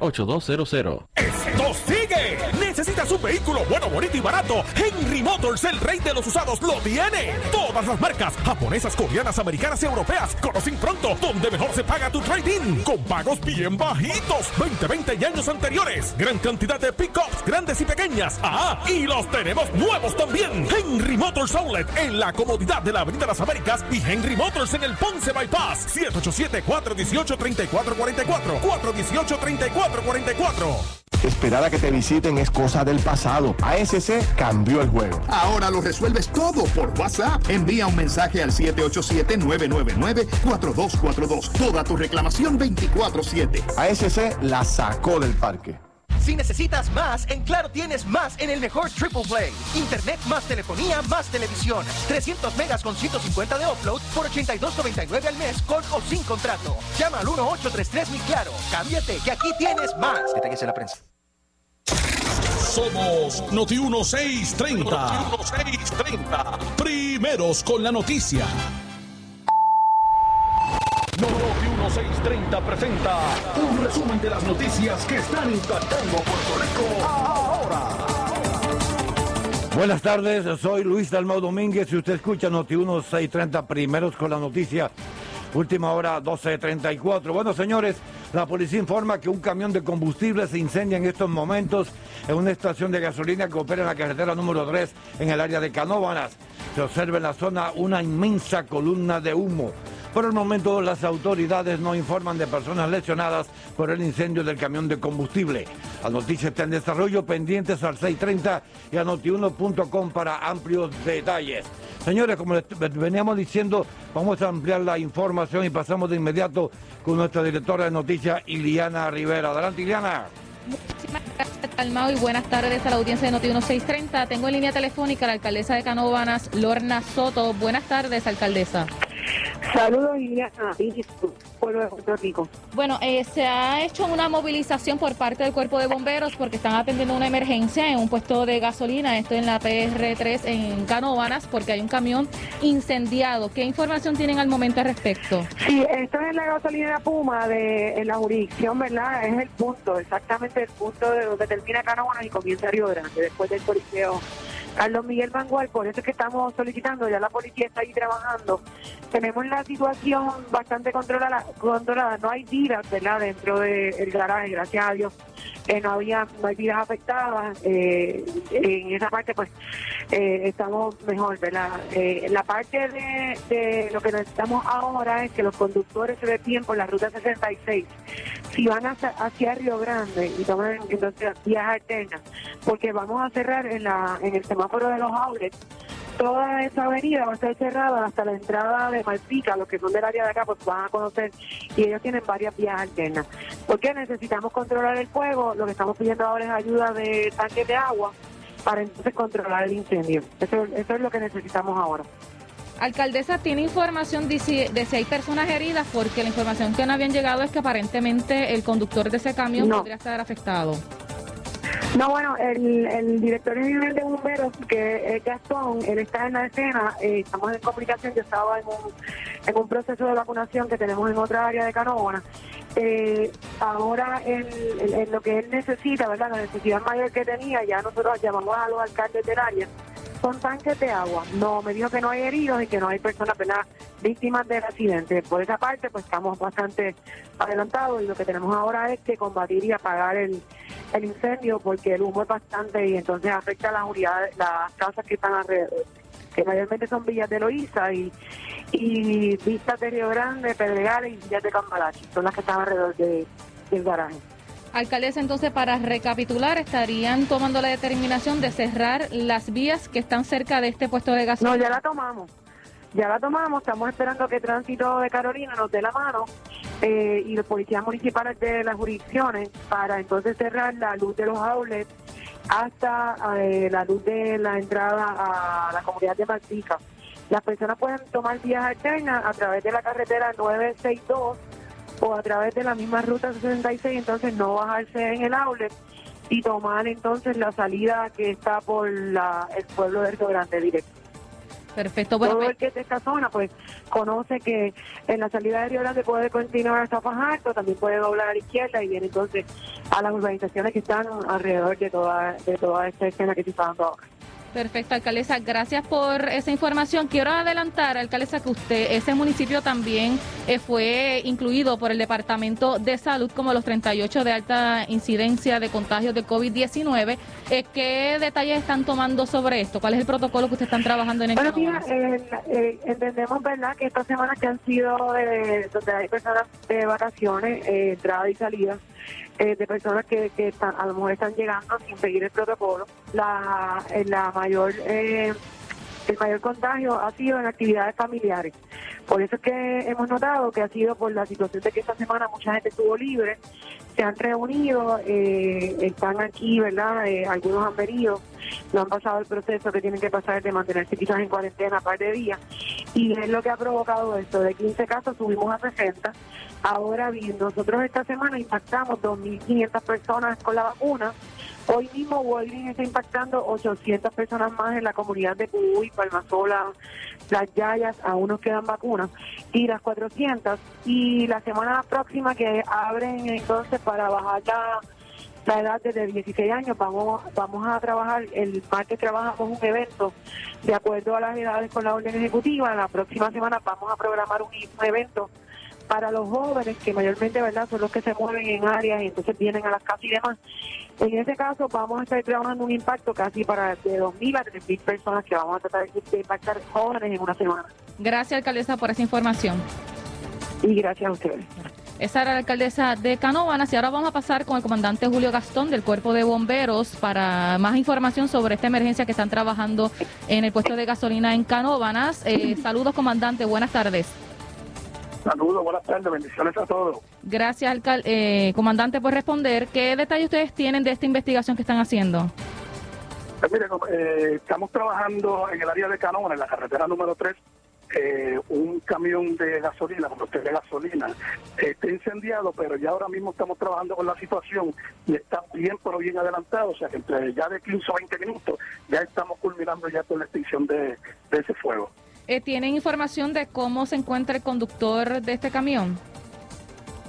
sigue! ¿Necesitas un vehículo bueno, bonito y barato? Henry Motors, el rey de los usados, lo tiene. Todas las marcas, japonesas, coreanas, americanas y europeas, conocen pronto donde mejor se paga tu trading. Con pagos bien bajitos. 20, 20 y años anteriores. Gran cantidad de pickups, grandes y pequeñas. Ah, y los tenemos nuevos también. Henry Motors Outlet, en la comodidad de la Avenida Las Américas. Y Henry Motors en el Ponce Bypass. 787-418-3444. 418-3444. Esperar a que te visiten es cosa del pasado. ASC cambió el juego. Ahora lo resuelves todo por WhatsApp. Envía un mensaje al 787-999-4242. Toda tu reclamación 24-7. ASC la sacó del parque. Si necesitas más, en Claro tienes más en el mejor Triple Play. Internet más telefonía más televisión. 300 megas con 150 de upload por 82.99 al mes con o sin contrato. Llama al 1833 Mi Claro. Cámbiate que aquí tienes más. Detalles en la prensa. Somos Noti 1630. Noti 1630. Primeros con la noticia. Noti 1630 presenta un resumen de las noticias que están impactando Puerto Rico ahora. Buenas tardes, soy Luis Dalmau Domínguez y usted escucha Noti 1630 primeros con la noticia. Última hora 12.34. Bueno, señores, la policía informa que un camión de combustible se incendia en estos momentos en una estación de gasolina que opera en la carretera número 3 en el área de Canóvanas. Se observa en la zona una inmensa columna de humo. Por el momento, las autoridades no informan de personas lesionadas por el incendio del camión de combustible. La noticia está en desarrollo, pendientes al 630 y a notiuno.com para amplios detalles. Señores, como les veníamos diciendo, vamos a ampliar la información y pasamos de inmediato con nuestra directora de noticias, Iliana Rivera. Adelante, Iliana. Muchísimas gracias, Almao, y buenas tardes a la audiencia de Noti 1630. Tengo en línea telefónica a la alcaldesa de Canóvanas, Lorna Soto. Buenas tardes, alcaldesa. Saludos, Iliana, y pueblo de Puerto Rico. Bueno, eh, se ha hecho una movilización por parte del cuerpo de bomberos porque están atendiendo una emergencia en un puesto de gasolina, esto en la PR3 en Canóvanas, porque hay un camión incendiado. ¿Qué información tienen al momento al respecto? Sí, esto es la gasolinera Puma de en la jurisdicción, ¿verdad? Es el punto, exactamente el punto de donde termina Canóvanas y comienza Río Grande, después del coliseo Carlos Miguel Mangual, por eso es que estamos solicitando, ya la policía está ahí trabajando. Tenemos la situación bastante controlada, controlada. no hay vidas, ¿verdad?, dentro del garaje, gracias a Dios. Eh, no había no hay vidas afectadas eh, en esa parte pues eh, estamos mejor verdad la parte de, de, lo que necesitamos ahora es que los conductores se desvíen por la ruta 66 si van hacia, hacia Río Grande y toman entonces vías alternas porque vamos a cerrar en la en el semáforo de los outlets toda esa avenida va a estar cerrada hasta la entrada de Malpica, los que son del área de acá, pues van a conocer y ellos tienen varias vías alternas. Porque necesitamos controlar el fuego, lo que estamos pidiendo ahora es ayuda de tanques de agua para entonces controlar el incendio. Eso, eso es lo que necesitamos ahora. Alcaldesa, ¿tiene información de si, de si, hay personas heridas? Porque la información que no habían llegado es que aparentemente el conductor de ese camión podría estar afectado. No, bueno, el, el director general de bomberos, que es Gastón, él está en la escena, eh, estamos en comunicación, yo estaba en un, en un proceso de vacunación que tenemos en otra área de Canóvana. Eh, ahora en, lo que él necesita, ¿verdad? La necesidad mayor que tenía, ya nosotros llamamos a los alcaldes del área, son tanques de agua. No, me dijo que no hay heridos y que no hay personas, ¿verdad? Víctimas del accidente. Por esa parte, pues estamos bastante adelantados y lo que tenemos ahora es que combatir y apagar el incendio porque el humo es bastante y entonces afecta a las unidades, las casas que están alrededor, que mayormente son villas de Loíza y, y vistas de Río Grande, Pedregales y villas de Cambalache, son las que están alrededor de, del garaje. Alcaldesa, entonces para recapitular, estarían tomando la determinación de cerrar las vías que están cerca de este puesto de gasolina. No, ya la tomamos. Ya la tomamos, estamos esperando que Tránsito de Carolina nos dé la mano eh, y los policías municipales de las jurisdicciones para entonces cerrar la luz de los outlets hasta eh, la luz de la entrada a la comunidad de Martica. Las personas pueden tomar vías alternas a través de la carretera 962 o a través de la misma ruta 66, entonces no bajarse en el outlet y tomar entonces la salida que está por la, el pueblo de Río Grande directo. Perfecto. Bueno, Todo pues- el que es de esta zona, pues conoce que en la salida de Río Grande puede continuar hasta Fajardo, también puede doblar a la izquierda y viene entonces a las urbanizaciones que están alrededor de toda, de toda esta escena que se está dando ahora. Perfecto, alcaldesa. Gracias por esa información. Quiero adelantar, alcaldesa, que usted, ese municipio también eh, fue incluido por el Departamento de Salud como los 38 de alta incidencia de contagios de COVID-19. Eh, ¿Qué detalles están tomando sobre esto? ¿Cuál es el protocolo que ustedes están trabajando en el Bueno, mira, eh, eh, entendemos, ¿verdad?, que estas semanas que han sido de, donde hay personas de vacaciones, eh, entrada y salida, eh, de personas que, que a lo mejor están llegando sin seguir el protocolo, la, eh, la mayor... Eh, el mayor contagio ha sido en actividades familiares. Por eso es que hemos notado que ha sido por la situación de que esta semana mucha gente estuvo libre, se han reunido, eh, están aquí, ¿verdad? Eh, algunos han venido, no han pasado el proceso que tienen que pasar de mantenerse quizás en cuarentena un par de días. Y es lo que ha provocado esto. De 15 casos subimos a 60. Ahora bien, nosotros esta semana impactamos 2.500 personas con la vacuna. Hoy mismo Walgreens está impactando 800 personas más en la comunidad de Cuy, Palmasola, Las Yayas, aún nos quedan vacunas, y las 400. Y la semana próxima que abren entonces para bajar la, la edad desde 16 años, vamos, vamos a trabajar, el martes trabajamos un evento de acuerdo a las edades con la orden ejecutiva. La próxima semana vamos a programar un, un evento para los jóvenes que mayormente verdad son los que se mueven en áreas y entonces vienen a las casas y demás. En ese caso vamos a estar trabajando un impacto casi para de 2.000 a 3.000 personas que vamos a tratar de impactar jóvenes en una semana. Gracias, alcaldesa, por esa información. Y gracias a ustedes. Esa era la alcaldesa de Canóvanas y ahora vamos a pasar con el comandante Julio Gastón del Cuerpo de Bomberos para más información sobre esta emergencia que están trabajando en el puesto de gasolina en Canóvanas. Eh, saludos, comandante. Buenas tardes. Saludos, buenas tardes, bendiciones a todos. Gracias, alcal- eh, comandante, por responder. ¿Qué detalles ustedes tienen de esta investigación que están haciendo? Pues mire, eh, estamos trabajando en el área de Canón, en la carretera número 3, eh, un camión de gasolina, un hotel de gasolina, eh, está incendiado, pero ya ahora mismo estamos trabajando con la situación y está bien, pero bien adelantado, o sea que entre ya de 15 o 20 minutos ya estamos culminando ya con la extinción de, de ese fuego. Eh, ¿Tienen información de cómo se encuentra el conductor de este camión?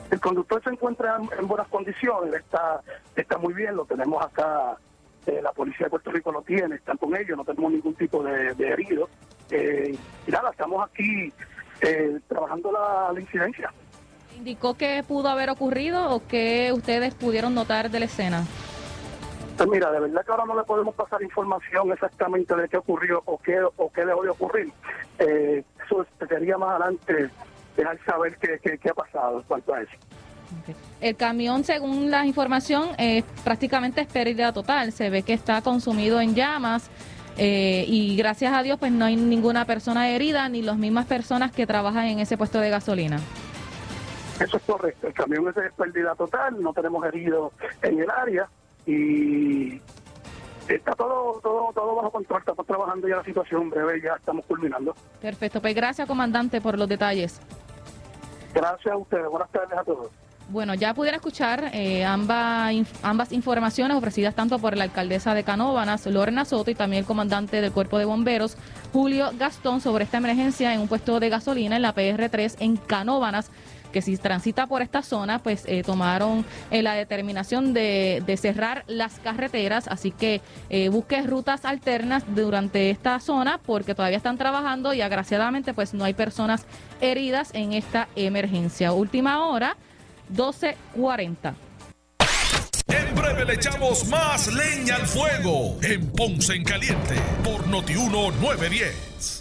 El conductor se encuentra en, en buenas condiciones, está, está muy bien, lo tenemos acá, eh, la policía de Puerto Rico lo tiene, están con ellos, no tenemos ningún tipo de, de herido. Eh, y nada, estamos aquí eh, trabajando la, la incidencia. ¿Indicó qué pudo haber ocurrido o qué ustedes pudieron notar de la escena? Pues mira, de verdad que ahora no le podemos pasar información exactamente de qué ocurrió o qué, o qué dejó de ocurrir. Eh, eso sería más adelante dejar saber qué, qué, qué ha pasado en cuanto a eso. El camión, según la información, eh, prácticamente es pérdida total. Se ve que está consumido en llamas eh, y gracias a Dios pues no hay ninguna persona herida ni las mismas personas que trabajan en ese puesto de gasolina. Eso es correcto. El camión es pérdida total, no tenemos heridos en el área y está todo, todo, todo bajo control. Estamos trabajando ya la situación breve, ya estamos culminando. Perfecto, pues gracias comandante por los detalles. Gracias a ustedes. Buenas tardes a todos. Bueno, ya pudieron escuchar eh, ambas, ambas informaciones ofrecidas tanto por la alcaldesa de Canóvanas, Lorena Soto, y también el comandante del Cuerpo de Bomberos, Julio Gastón, sobre esta emergencia en un puesto de gasolina en la PR3 en Canóvanas que si transita por esta zona, pues eh, tomaron eh, la determinación de, cerrar las carreteras, así que eh, busque rutas alternas durante esta zona porque todavía están trabajando y agraciadamente pues no hay personas heridas en esta emergencia. Última hora, 12.40. En breve le echamos más leña al fuego en Ponce en Caliente por Notiuno 910.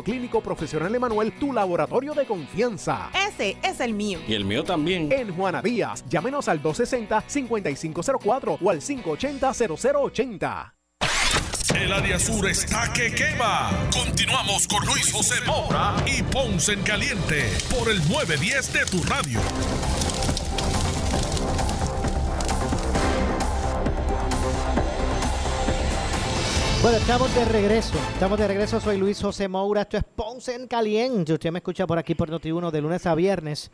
Clínico Profesional Emanuel tu laboratorio de confianza. Ese es el mío. Y el mío también. En Juana Díaz, llámenos al 260-5504 o al 580-0080. El área sur está que quema. Continuamos con Luis José Moura y Ponce en Caliente por el 910 de tu radio. Bueno, estamos de regreso. Estamos de regreso. Soy Luis José Moura. Esto es Ponce en Caliente. Usted me escucha por aquí por Noti1 de lunes a viernes,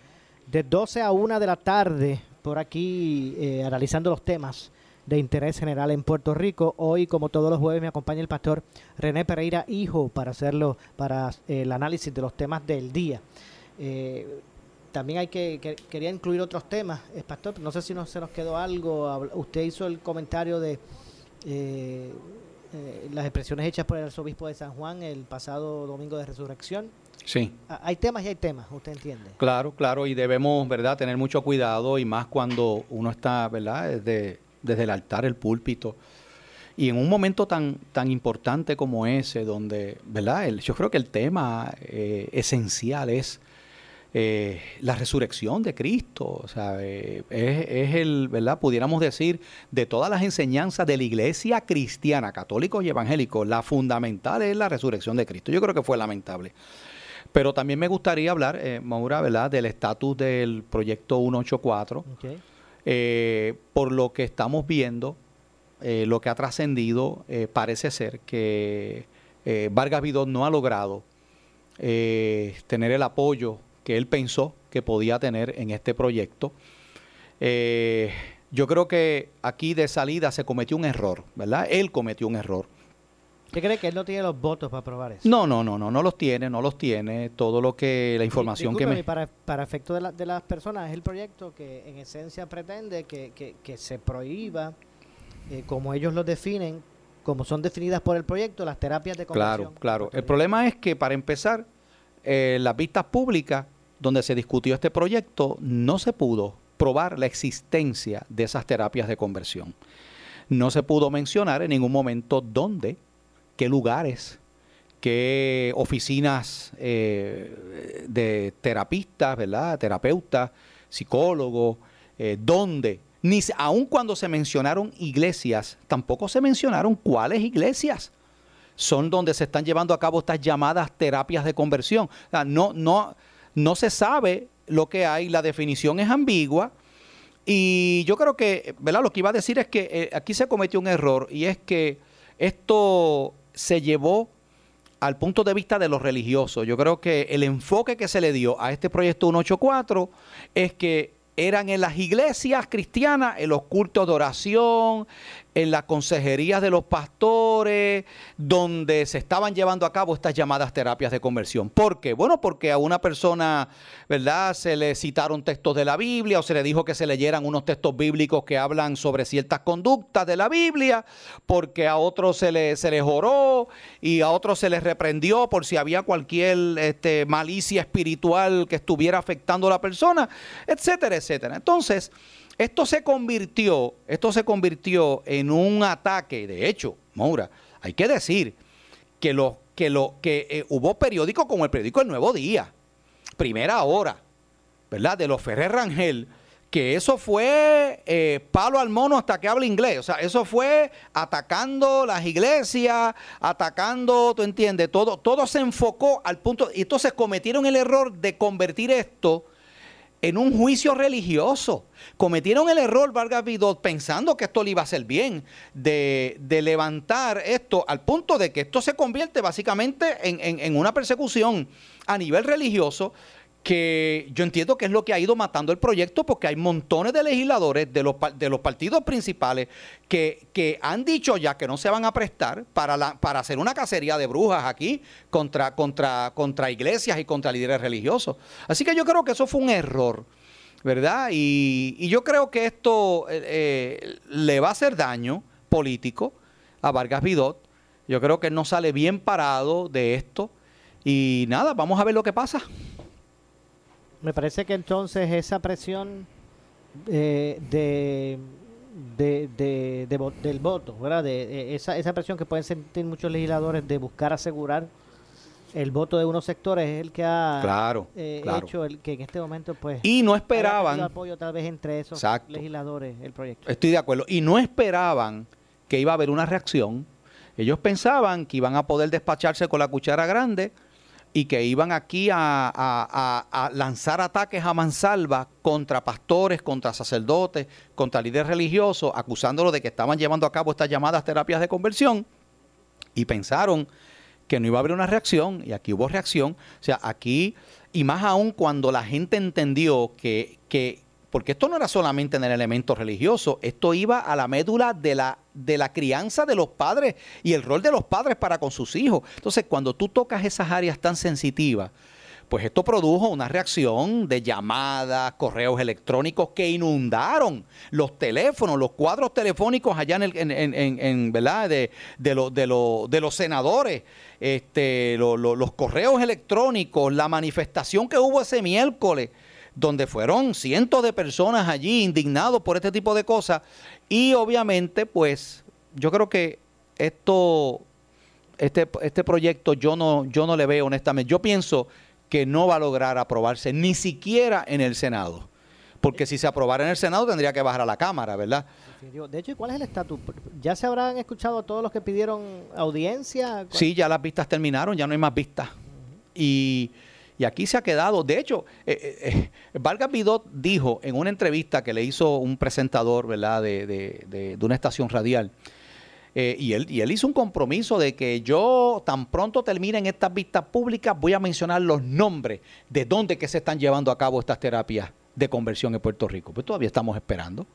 de 12 a 1 de la tarde, por aquí eh, analizando los temas de interés general en Puerto Rico. Hoy, como todos los jueves, me acompaña el pastor René Pereira, hijo, para hacerlo, para eh, el análisis de los temas del día. Eh, también hay que, que, quería incluir otros temas, eh, pastor. No sé si no, se nos quedó algo. Usted hizo el comentario de eh, las expresiones hechas por el arzobispo de San Juan el pasado domingo de resurrección. Sí. Ah, Hay temas y hay temas, usted entiende. Claro, claro, y debemos, ¿verdad?, tener mucho cuidado y más cuando uno está, ¿verdad?, desde, desde el altar, el púlpito. Y en un momento tan, tan importante como ese, donde, ¿verdad?, el, yo creo que el tema eh, esencial es eh, la resurrección de Cristo. O sea, eh, es, es el, ¿verdad?, pudiéramos decir, de todas las enseñanzas de la iglesia cristiana, católicos y evangélicos, la fundamental es la resurrección de Cristo. Yo creo que fue lamentable. Pero también me gustaría hablar, eh, Maura, ¿verdad?, del estatus del proyecto 184. Eh, por lo que estamos viendo, lo que ha trascendido, parece ser que Vargas Vidot no ha logrado tener el apoyo que él pensó que podía tener en este proyecto. Eh, yo creo que aquí de salida se cometió un error, ¿verdad? Él cometió un error. ¿Usted cree que él no tiene los votos para aprobar eso? No, no, no, no, no los tiene, no los tiene. Todo lo que, la información que me... para, para efecto de, la- de las personas, es el proyecto que en esencia pretende que, que- que se prohíba, eh, como ellos lo definen, como son definidas por el proyecto, las terapias de conversión. Claro, claro. El problema es que, para empezar, eh, las vistas públicas donde se discutió este proyecto, no se pudo probar la existencia de esas terapias de conversión. No se pudo mencionar en ningún momento dónde, qué lugares, qué oficinas eh, de terapistas, ¿verdad? Terapeutas, psicólogos, eh, dónde. Ni, aun cuando se mencionaron iglesias, tampoco se mencionaron cuáles iglesias son donde se están llevando a cabo estas llamadas terapias de conversión. O sea, no, no, no se sabe lo que hay, la definición es ambigua. Y yo creo que, ¿verdad? Lo que iba a decir es que eh, aquí se cometió un error y es que esto se llevó al punto de vista de los religiosos. Yo creo que el enfoque que se le dio a este proyecto 184 es que eran en las iglesias cristianas, en los cultos de oración, en las consejerías de los pastores, donde se estaban llevando a cabo estas llamadas terapias de conversión. ¿Por qué? Bueno, porque a una persona, ¿verdad? Se le citaron textos de la Biblia o se le dijo que se leyeran unos textos bíblicos que hablan sobre ciertas conductas de la Biblia, porque a otros se se les oró y a otros se les reprendió por si había cualquier este, malicia espiritual que estuviera afectando a la persona, etcétera, etcétera. Entonces, esto se convirtió, esto se convirtió en un ataque. De hecho, Maura, hay que decir que lo que lo que eh, hubo periódicos como el periódico El Nuevo Día, Primera Hora, ¿verdad? De los Ferrer Rangel, que eso fue eh, palo al mono hasta que habla inglés. O sea, eso fue atacando las iglesias, atacando, tú entiendes, todo, todo se enfocó al punto. Y entonces cometieron el error de convertir esto en un juicio religioso. Cometieron el error, Vargas Vidot, pensando que esto le iba a hacer bien, de, de levantar esto al punto de que esto se convierte básicamente en, en- en una persecución a nivel religioso que yo entiendo que es lo que ha ido matando el proyecto porque hay montones de legisladores de los, de los partidos principales que, que han dicho ya que no se van a prestar para, la, para hacer una cacería de brujas aquí contra, contra, contra iglesias y contra líderes religiosos. Así que yo creo que eso fue un error. ¿Verdad? Y, y yo creo que esto eh, eh, le va a hacer daño político a Vargas Vidot. Yo creo que él no sale bien parado de esto. Y nada, vamos a ver lo que pasa. Me parece que entonces esa presión eh, de, de, de- de vo- del voto, ¿verdad? De, eh, esa, esa presión que pueden sentir muchos legisladores de buscar asegurar el voto de unos sectores es el que ha Claro, eh, claro. hecho el que en este momento pues Y no esperaban- apoyo tal vez entre esos Exacto. legisladores el proyecto. Estoy de acuerdo. Y no esperaban que iba a haber una reacción. Ellos pensaban que iban a poder despacharse con la cuchara grande y que iban aquí a, a- a- lanzar ataques a mansalva contra pastores, contra sacerdotes, contra líderes religiosos, acusándolos de que estaban llevando a cabo estas llamadas terapias de conversión y pensaron que no iba a haber una reacción y aquí hubo reacción. O sea, aquí, y más aún cuando la gente entendió que, que porque esto no era solamente en el elemento religioso, esto iba a la médula de la, de la crianza de los padres y el rol de los padres para con sus hijos. Entonces, cuando tú tocas esas áreas tan sensitivas, pues esto produjo una reacción de llamadas, correos electrónicos que inundaron los teléfonos, los cuadros telefónicos allá en, el, en, en- ¿verdad? De, de, lo- de lo- de los senadores, este, lo- los correos electrónicos, la manifestación que hubo ese miércoles, donde fueron cientos de personas allí indignados por este tipo de cosas. Y obviamente, pues, yo creo que esto este, este proyecto yo no, yo no le veo honestamente. Yo pienso que no va a lograr aprobarse ni siquiera en el Senado. Porque si se aprobara en el Senado tendría que bajar a la Cámara, ¿verdad? De hecho, ¿y ¿cuál es el estatus? ¿Ya se habrán escuchado a todos los que pidieron audiencia? Sí, ya las vistas terminaron, ya no hay más vistas. Y, y aquí se ha quedado. De hecho, eh, eh, eh, Vargas Vidot dijo en una entrevista que le hizo un presentador, ¿verdad?, de, de- de- una estación radial. eh, y, él, y él hizo un compromiso de que yo tan pronto terminen estas vistas públicas voy a mencionar los nombres de dónde que se están llevando a cabo estas terapias de conversión en Puerto Rico. Pues todavía estamos esperando.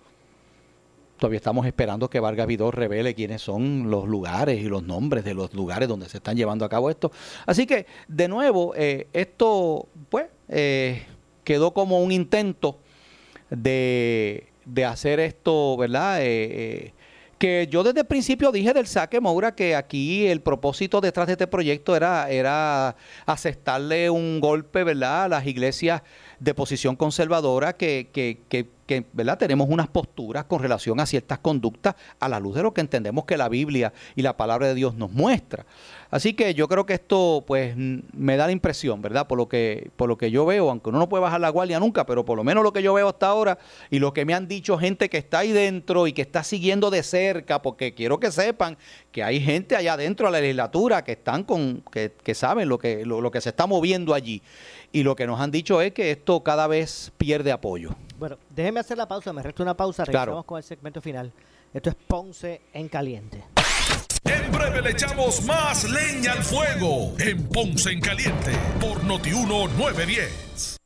Todavía estamos esperando que Vargas Vidor revele quiénes son los lugares y los nombres de los lugares donde se están llevando a cabo esto. Así que, de nuevo, eh, esto, pues, eh, quedó como un intento de, de hacer esto, ¿verdad? Eh, eh, que yo desde el principio dije del saque Moura que aquí el propósito detrás de este proyecto era, era asestarle un golpe, ¿verdad?, a las iglesias de posición conservadora que, que, que, tenemos unas posturas con relación a ciertas conductas a la luz de lo que entendemos que la Biblia y la palabra de Dios nos muestra. Así que yo creo que esto pues me da la impresión, ¿verdad? Por lo que por lo que yo veo, aunque uno no puede bajar la guardia nunca, pero por lo menos lo que yo veo hasta ahora y lo que me han dicho gente que está ahí dentro y que está siguiendo de cerca, porque quiero que sepan que hay gente allá dentro de la legislatura que están con que, que saben lo que lo que se está moviendo allí y lo que nos han dicho es que esto cada vez pierde apoyo. Bueno, déjeme hacer la pausa, me resta una pausa, Claro. regresamos con el segmento final. Esto es Ponce en Caliente. En breve le echamos más leña al fuego en Ponce en Caliente por Notiuno 910.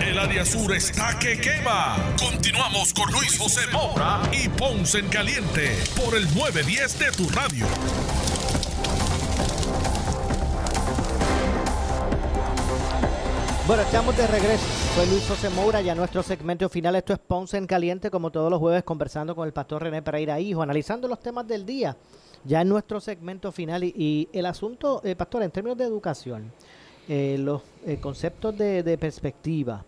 El área sur está que quema. Continuamos con Luis José Moura y Ponce en Caliente por el 910 de tu radio. Bueno, estamos de regreso. Soy Luis José Moura, ya nuestro segmento final. Esto es Ponce en Caliente, como todos los jueves, conversando con el pastor René Pereira Hijo, analizando los temas del día. Ya en nuestro segmento final. Y, y el asunto, eh, pastor, en términos de educación, eh, los eh, conceptos de, de perspectiva,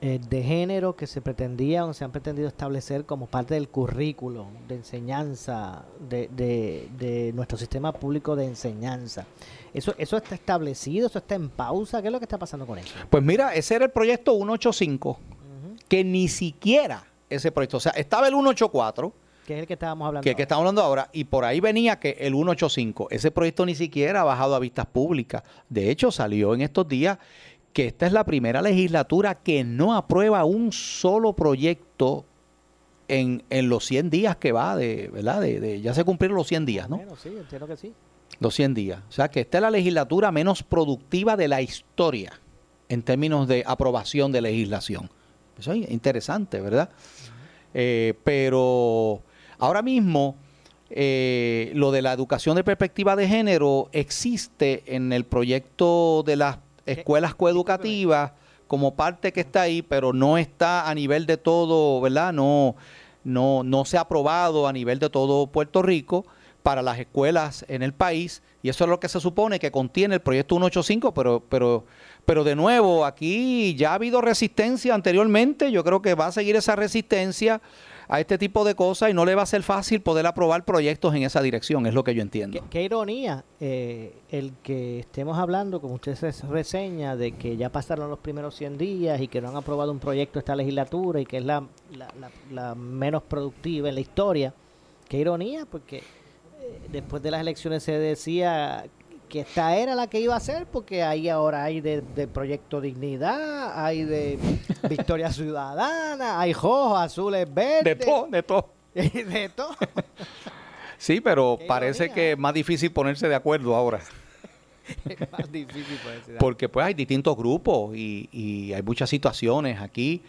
eh, de género que se pretendía o se han pretendido establecer como parte del currículo de enseñanza de, de- de nuestro sistema público de enseñanza. Eso, ¿Eso está establecido? ¿Eso está en pausa? ¿Qué es lo que está pasando con eso? Pues mira, ese era el proyecto 185, que ni siquiera ese proyecto, o sea, estaba el 184, Que es el que estábamos hablando. que, que estamos hablando ahora, y por ahí venía que el 185, ese proyecto ni siquiera ha bajado a vistas públicas. De hecho, salió en estos días que esta es la primera legislatura que no aprueba un solo proyecto en, en los 100 días que va, de, ¿verdad? De, de- ya se cumplieron los 100 días, ¿no? Bueno, sí, entiendo que sí. Los 100 días. O sea que esta es la legislatura menos productiva de la historia en términos de aprobación de legislación. Eso es interesante, ¿verdad? Eh, pero ahora mismo eh, lo de la educación de perspectiva de género existe en el proyecto de las escuelas coeducativas como parte que está ahí, pero no está a nivel de todo, ¿verdad? No, no, no se ha aprobado a nivel de todo Puerto Rico para las escuelas en el país y eso es lo que se supone que contiene el proyecto 185, pero, pero, pero de nuevo, aquí ya ha habido resistencia anteriormente, yo creo que va a seguir esa resistencia a este tipo de cosas y no le va a ser fácil poder aprobar proyectos en esa dirección, es lo que yo entiendo. Qué ironía eh, el que estemos hablando, como usted se reseña, de que ya pasaron los primeros 100 días y que no han aprobado un proyecto esta legislatura y que es la, la- la- la menos productiva en la historia. Qué ironía, porque eh, después de las elecciones se decía que esta era la que iba a ser, porque ahí ahora hay de, de Proyecto Dignidad, hay de Victoria Ciudadana, hay rojos, azules, verdes. De todo, de todo. de todo. Sí, pero parece que es más difícil ponerse de acuerdo ahora. Es más difícil puede ser. Porque pues hay distintos grupos y, y hay muchas situaciones aquí.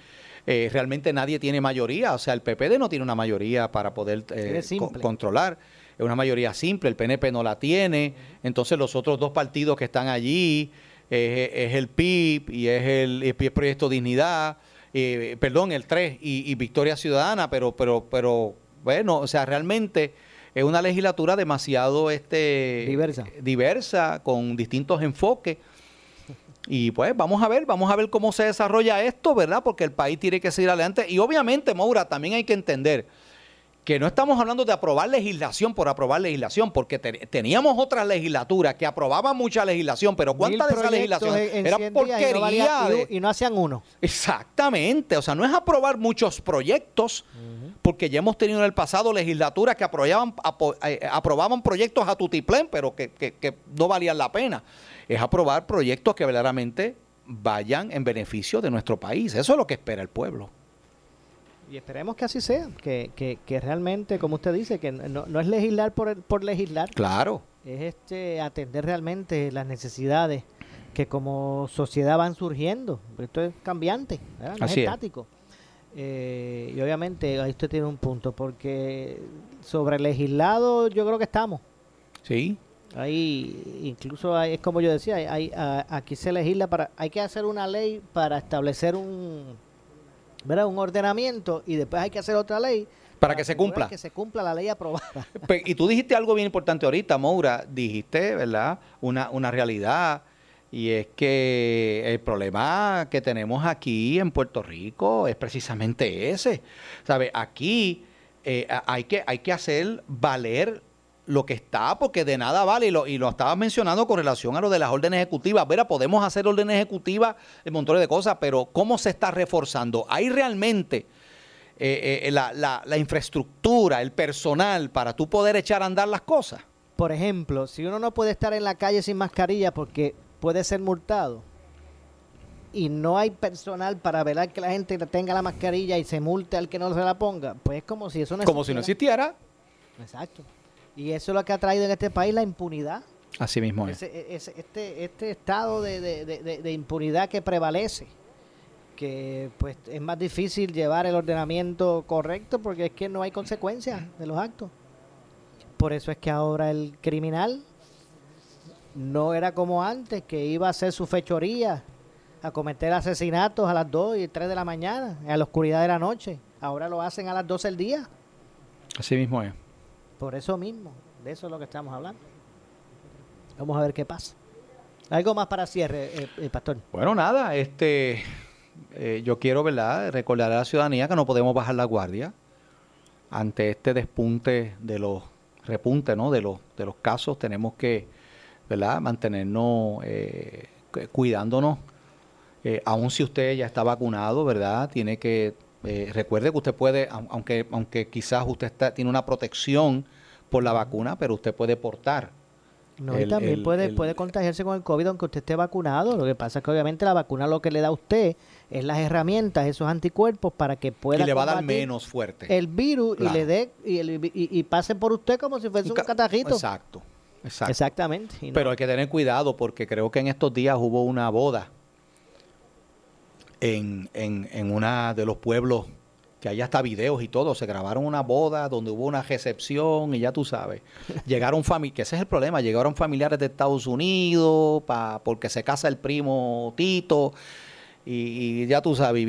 Eh, realmente nadie tiene mayoría, o sea, el PPD no tiene una mayoría para poder eh, co- controlar. Es una mayoría simple, el PNP no la tiene. Entonces los otros dos partidos que están allí eh, es el PIB y es el, es Proyecto Dignidad, eh, perdón, el 3 y, y Victoria Ciudadana, pero, pero, pero bueno, o sea, realmente es una legislatura demasiado este Diversa. diversa, con distintos enfoques. Y pues vamos a ver, vamos a ver cómo se desarrolla esto, ¿verdad? Porque el país tiene que seguir adelante. Y obviamente, Maura, también hay que entender que no estamos hablando de aprobar legislación por aprobar legislación, porque te- teníamos otras legislaturas que aprobaban mucha legislación, pero ¿cuántas de esas legislaciones en- en era 100 días y no porquería? valía- y- de- y no hacían uno. Exactamente, o sea, no es aprobar muchos proyectos, porque ya hemos tenido en el pasado legislaturas que aprobaban, eh, aprobaban proyectos a tutiplén, pero que, que- que no valían la pena. Es aprobar proyectos que verdaderamente vayan en beneficio de nuestro país. Eso es lo que espera el pueblo. Y esperemos que así sea, que, que, que realmente, como usted dice, que no, no es legislar por, por legislar, Claro. es este atender realmente las necesidades que como sociedad van surgiendo. Esto es cambiante, ¿verdad? no Así es es. estático. Eh, y obviamente ahí usted tiene un punto, porque sobre legislado yo creo que estamos. Sí. Ahí, incluso hay- es como yo decía, hay, hay- a- aquí se legisla para, hay que hacer una ley para establecer un, ¿verdad? un ordenamiento y después hay que hacer otra ley Para que se cumpla. que se cumpla la ley aprobada. Pues, y tú dijiste algo bien importante ahorita, Moura. Dijiste, ¿verdad? Una, una realidad. Y es que el problema que tenemos aquí en Puerto Rico es precisamente ese. ¿Sabe? Aquí eh, hay, que, hay que hacer valer lo que está, porque de nada vale, y lo, y lo estabas mencionando con relación a lo de las órdenes ejecutivas. Vera, podemos hacer órdenes ejecutivas de montones de cosas, pero ¿cómo se está reforzando? ¿Hay realmente eh, eh, la, la- la infraestructura, el personal para tú poder echar a andar las cosas? Por ejemplo, si uno no puede estar en la calle sin mascarilla porque puede ser multado y no hay personal para velar que la gente tenga la mascarilla y se multe al que no se la ponga, pues es como si eso no Como si no existiera. Exacto. Y eso es lo que ha traído en este país la impunidad. Así mismo es. Ese- ese- este, este estado de, de- de- de- de impunidad que prevalece, que pues es más difícil llevar el ordenamiento correcto porque es que no hay consecuencias de los actos. Por eso es que ahora el criminal no era como antes, que iba a hacer su fechoría a cometer asesinatos a las 2 y 3 de la mañana, a la oscuridad de la noche. Ahora lo hacen a las 12 del día. Así mismo es. Por eso mismo, de eso es lo que estamos hablando. Vamos a ver qué pasa. Algo más para cierre, eh, eh, Pastor. Bueno, nada, este, eh, yo quiero, ¿verdad?, recordar a la ciudadanía que no podemos bajar la guardia ante este despunte de los repunte, ¿no?, de los, de los casos. Tenemos que, ¿verdad?, mantenernos cuidándonos. aun si usted ya está vacunado, ¿verdad?, tiene que, recuerde que usted puede, aunque, aunque quizás usted está, tiene una protección por la vacuna, pero usted puede portar no, y también puede, puede contagiarse con el COVID aunque usted esté vacunado. Lo que pasa es que obviamente la vacuna lo que le da a usted es las herramientas, esos anticuerpos para que pueda... Y le va a dar menos fuerte. El virus y le dé y, pase por usted como si fuese un, catajito. Exacto, exacto. Exactamente. Pero hay que tener cuidado porque creo que en estos días hubo una boda en, en, de los pueblos que hay hasta videos y todo, se grabaron una boda donde hubo una recepción y ya tú sabes, llegaron familiares, que ese es el problema, llegaron familiares de Estados Unidos pa, porque se casa el primo Tito y, ya tú sabes,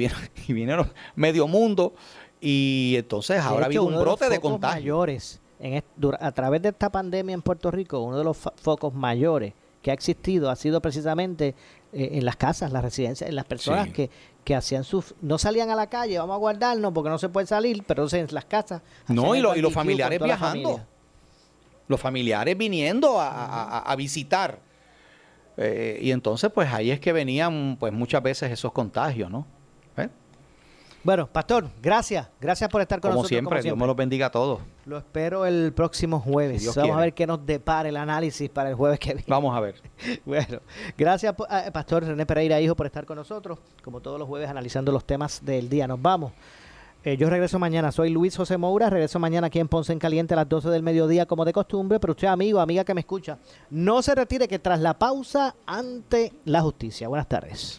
y vinieron, medio mundo y entonces ahora ha habido un brote de, contagios mayores en, a través de esta pandemia en Puerto Rico, uno de los focos mayores que ha existido ha sido precisamente eh, en las casas, las residencias, en las personas que, que hacían sus no salían a la calle, vamos a guardarnos porque no se puede salir, pero entonces en las casas. No, y, y los familiares viajando. Los familiares viniendo a, visitar. Eh, y entonces, pues ahí es que venían, pues muchas veces esos contagios, ¿no? Bueno, Pastor, gracias. Gracias por estar con como nosotros. Siempre, como siempre, Dios me los bendiga a todos. Lo espero el próximo jueves. Vamos a ver qué nos depara el análisis para el jueves que viene. Vamos a ver. bueno, gracias, eh, Pastor René Pereira, hijo, por estar con nosotros, como todos los jueves, analizando los temas del día. Nos vamos. Eh, yo regreso mañana. Soy Luis José Moura. Regreso mañana aquí en Ponce en Caliente a las 12 del mediodía, como de costumbre. Pero usted, amigo, amiga que me escucha, no se retire que tras la pausa ante la justicia. Buenas tardes.